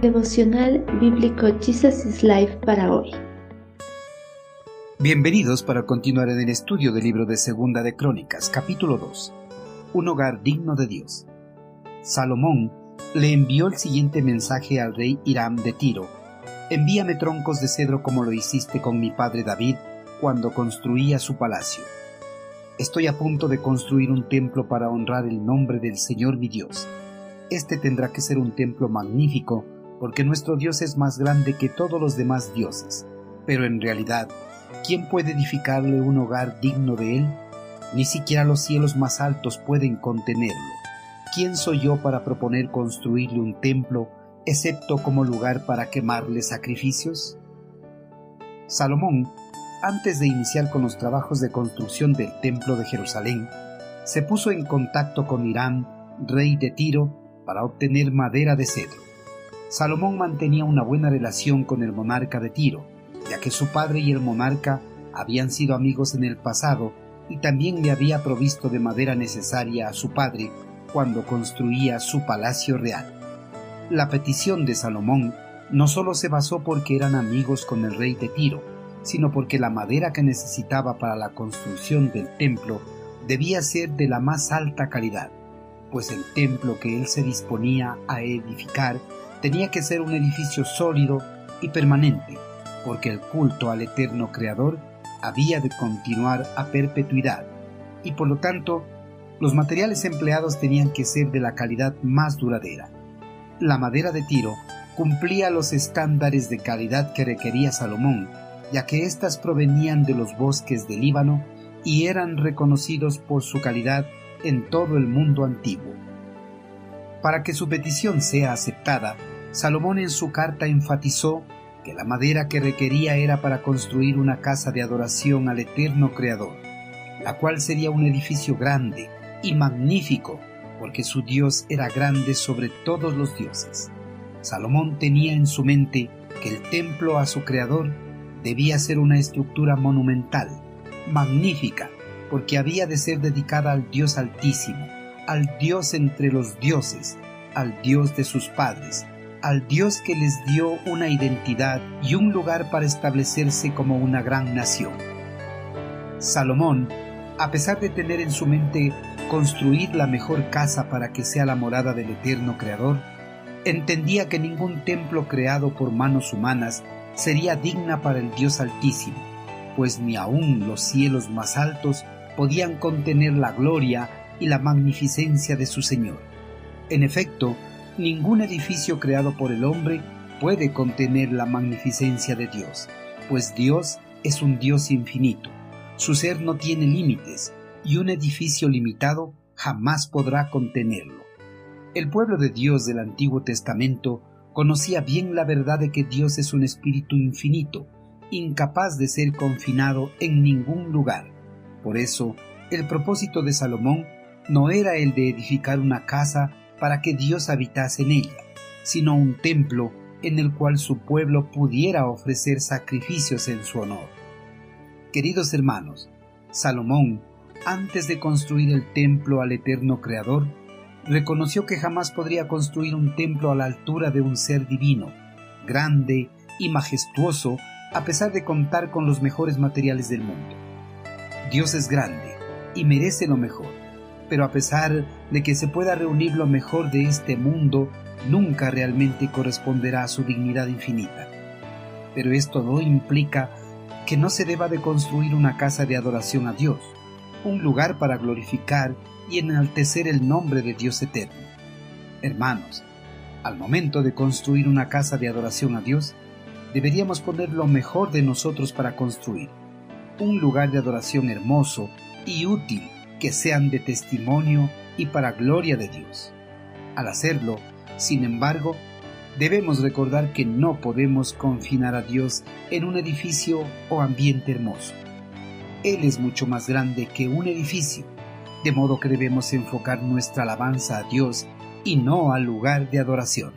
Devocional Bíblico Jesus is Life para hoy. Bienvenidos para continuar en el estudio del libro de Segunda de Crónicas, capítulo 2. Un hogar digno de Dios. Salomón le envió el siguiente mensaje al rey Hiram de Tiro. Envíame troncos de cedro como lo hiciste con mi padre David cuando construía su palacio. Estoy a punto de construir un templo para honrar el nombre del Señor mi Dios. Este tendrá que ser un templo magnífico, porque nuestro Dios es más grande que todos los demás dioses. Pero en realidad, ¿quién puede edificarle un hogar digno de él? Ni siquiera los cielos más altos pueden contenerlo. ¿Quién soy yo para proponer construirle un templo, excepto como lugar para quemarle sacrificios? Salomón antes de iniciar con los trabajos de construcción del Templo de Jerusalén, se puso en contacto con Irán, rey de Tiro, para obtener madera de cedro. Salomón mantenía una buena relación con el monarca de Tiro, ya que su padre y el monarca habían sido amigos en el pasado y también le había provisto de madera necesaria a su padre cuando construía su palacio real. La petición de Salomón no solo se basó porque eran amigos con el rey de Tiro, sino porque la madera que necesitaba para la construcción del templo debía ser de la más alta calidad, pues el templo que él se disponía a edificar tenía que ser un edificio sólido y permanente, porque el culto al eterno Creador había de continuar a perpetuidad, y por lo tanto los materiales empleados tenían que ser de la calidad más duradera. La madera de tiro cumplía los estándares de calidad que requería Salomón, ya que éstas provenían de los bosques del Líbano y eran reconocidos por su calidad en todo el mundo antiguo. Para que su petición sea aceptada, Salomón en su carta enfatizó que la madera que requería era para construir una casa de adoración al eterno Creador, la cual sería un edificio grande y magnífico, porque su Dios era grande sobre todos los dioses. Salomón tenía en su mente que el templo a su Creador debía ser una estructura monumental, magnífica, porque había de ser dedicada al Dios Altísimo, al Dios entre los dioses, al Dios de sus padres, al Dios que les dio una identidad y un lugar para establecerse como una gran nación. Salomón, a pesar de tener en su mente construir la mejor casa para que sea la morada del eterno Creador, entendía que ningún templo creado por manos humanas sería digna para el Dios Altísimo, pues ni aun los cielos más altos podían contener la gloria y la magnificencia de su Señor. En efecto, ningún edificio creado por el hombre puede contener la magnificencia de Dios, pues Dios es un Dios infinito. Su ser no tiene límites y un edificio limitado jamás podrá contenerlo. El pueblo de Dios del Antiguo Testamento conocía bien la verdad de que Dios es un espíritu infinito, incapaz de ser confinado en ningún lugar. Por eso, el propósito de Salomón no era el de edificar una casa para que Dios habitase en ella, sino un templo en el cual su pueblo pudiera ofrecer sacrificios en su honor. Queridos hermanos, Salomón, antes de construir el templo al eterno Creador, reconoció que jamás podría construir un templo a la altura de un ser divino, grande y majestuoso, a pesar de contar con los mejores materiales del mundo. Dios es grande y merece lo mejor, pero a pesar de que se pueda reunir lo mejor de este mundo, nunca realmente corresponderá a su dignidad infinita. Pero esto no implica que no se deba de construir una casa de adoración a Dios, un lugar para glorificar y enaltecer el nombre de Dios eterno. Hermanos, al momento de construir una casa de adoración a Dios, deberíamos poner lo mejor de nosotros para construir un lugar de adoración hermoso y útil que sean de testimonio y para gloria de Dios. Al hacerlo, sin embargo, debemos recordar que no podemos confinar a Dios en un edificio o ambiente hermoso. Él es mucho más grande que un edificio de modo que debemos enfocar nuestra alabanza a Dios y no al lugar de adoración.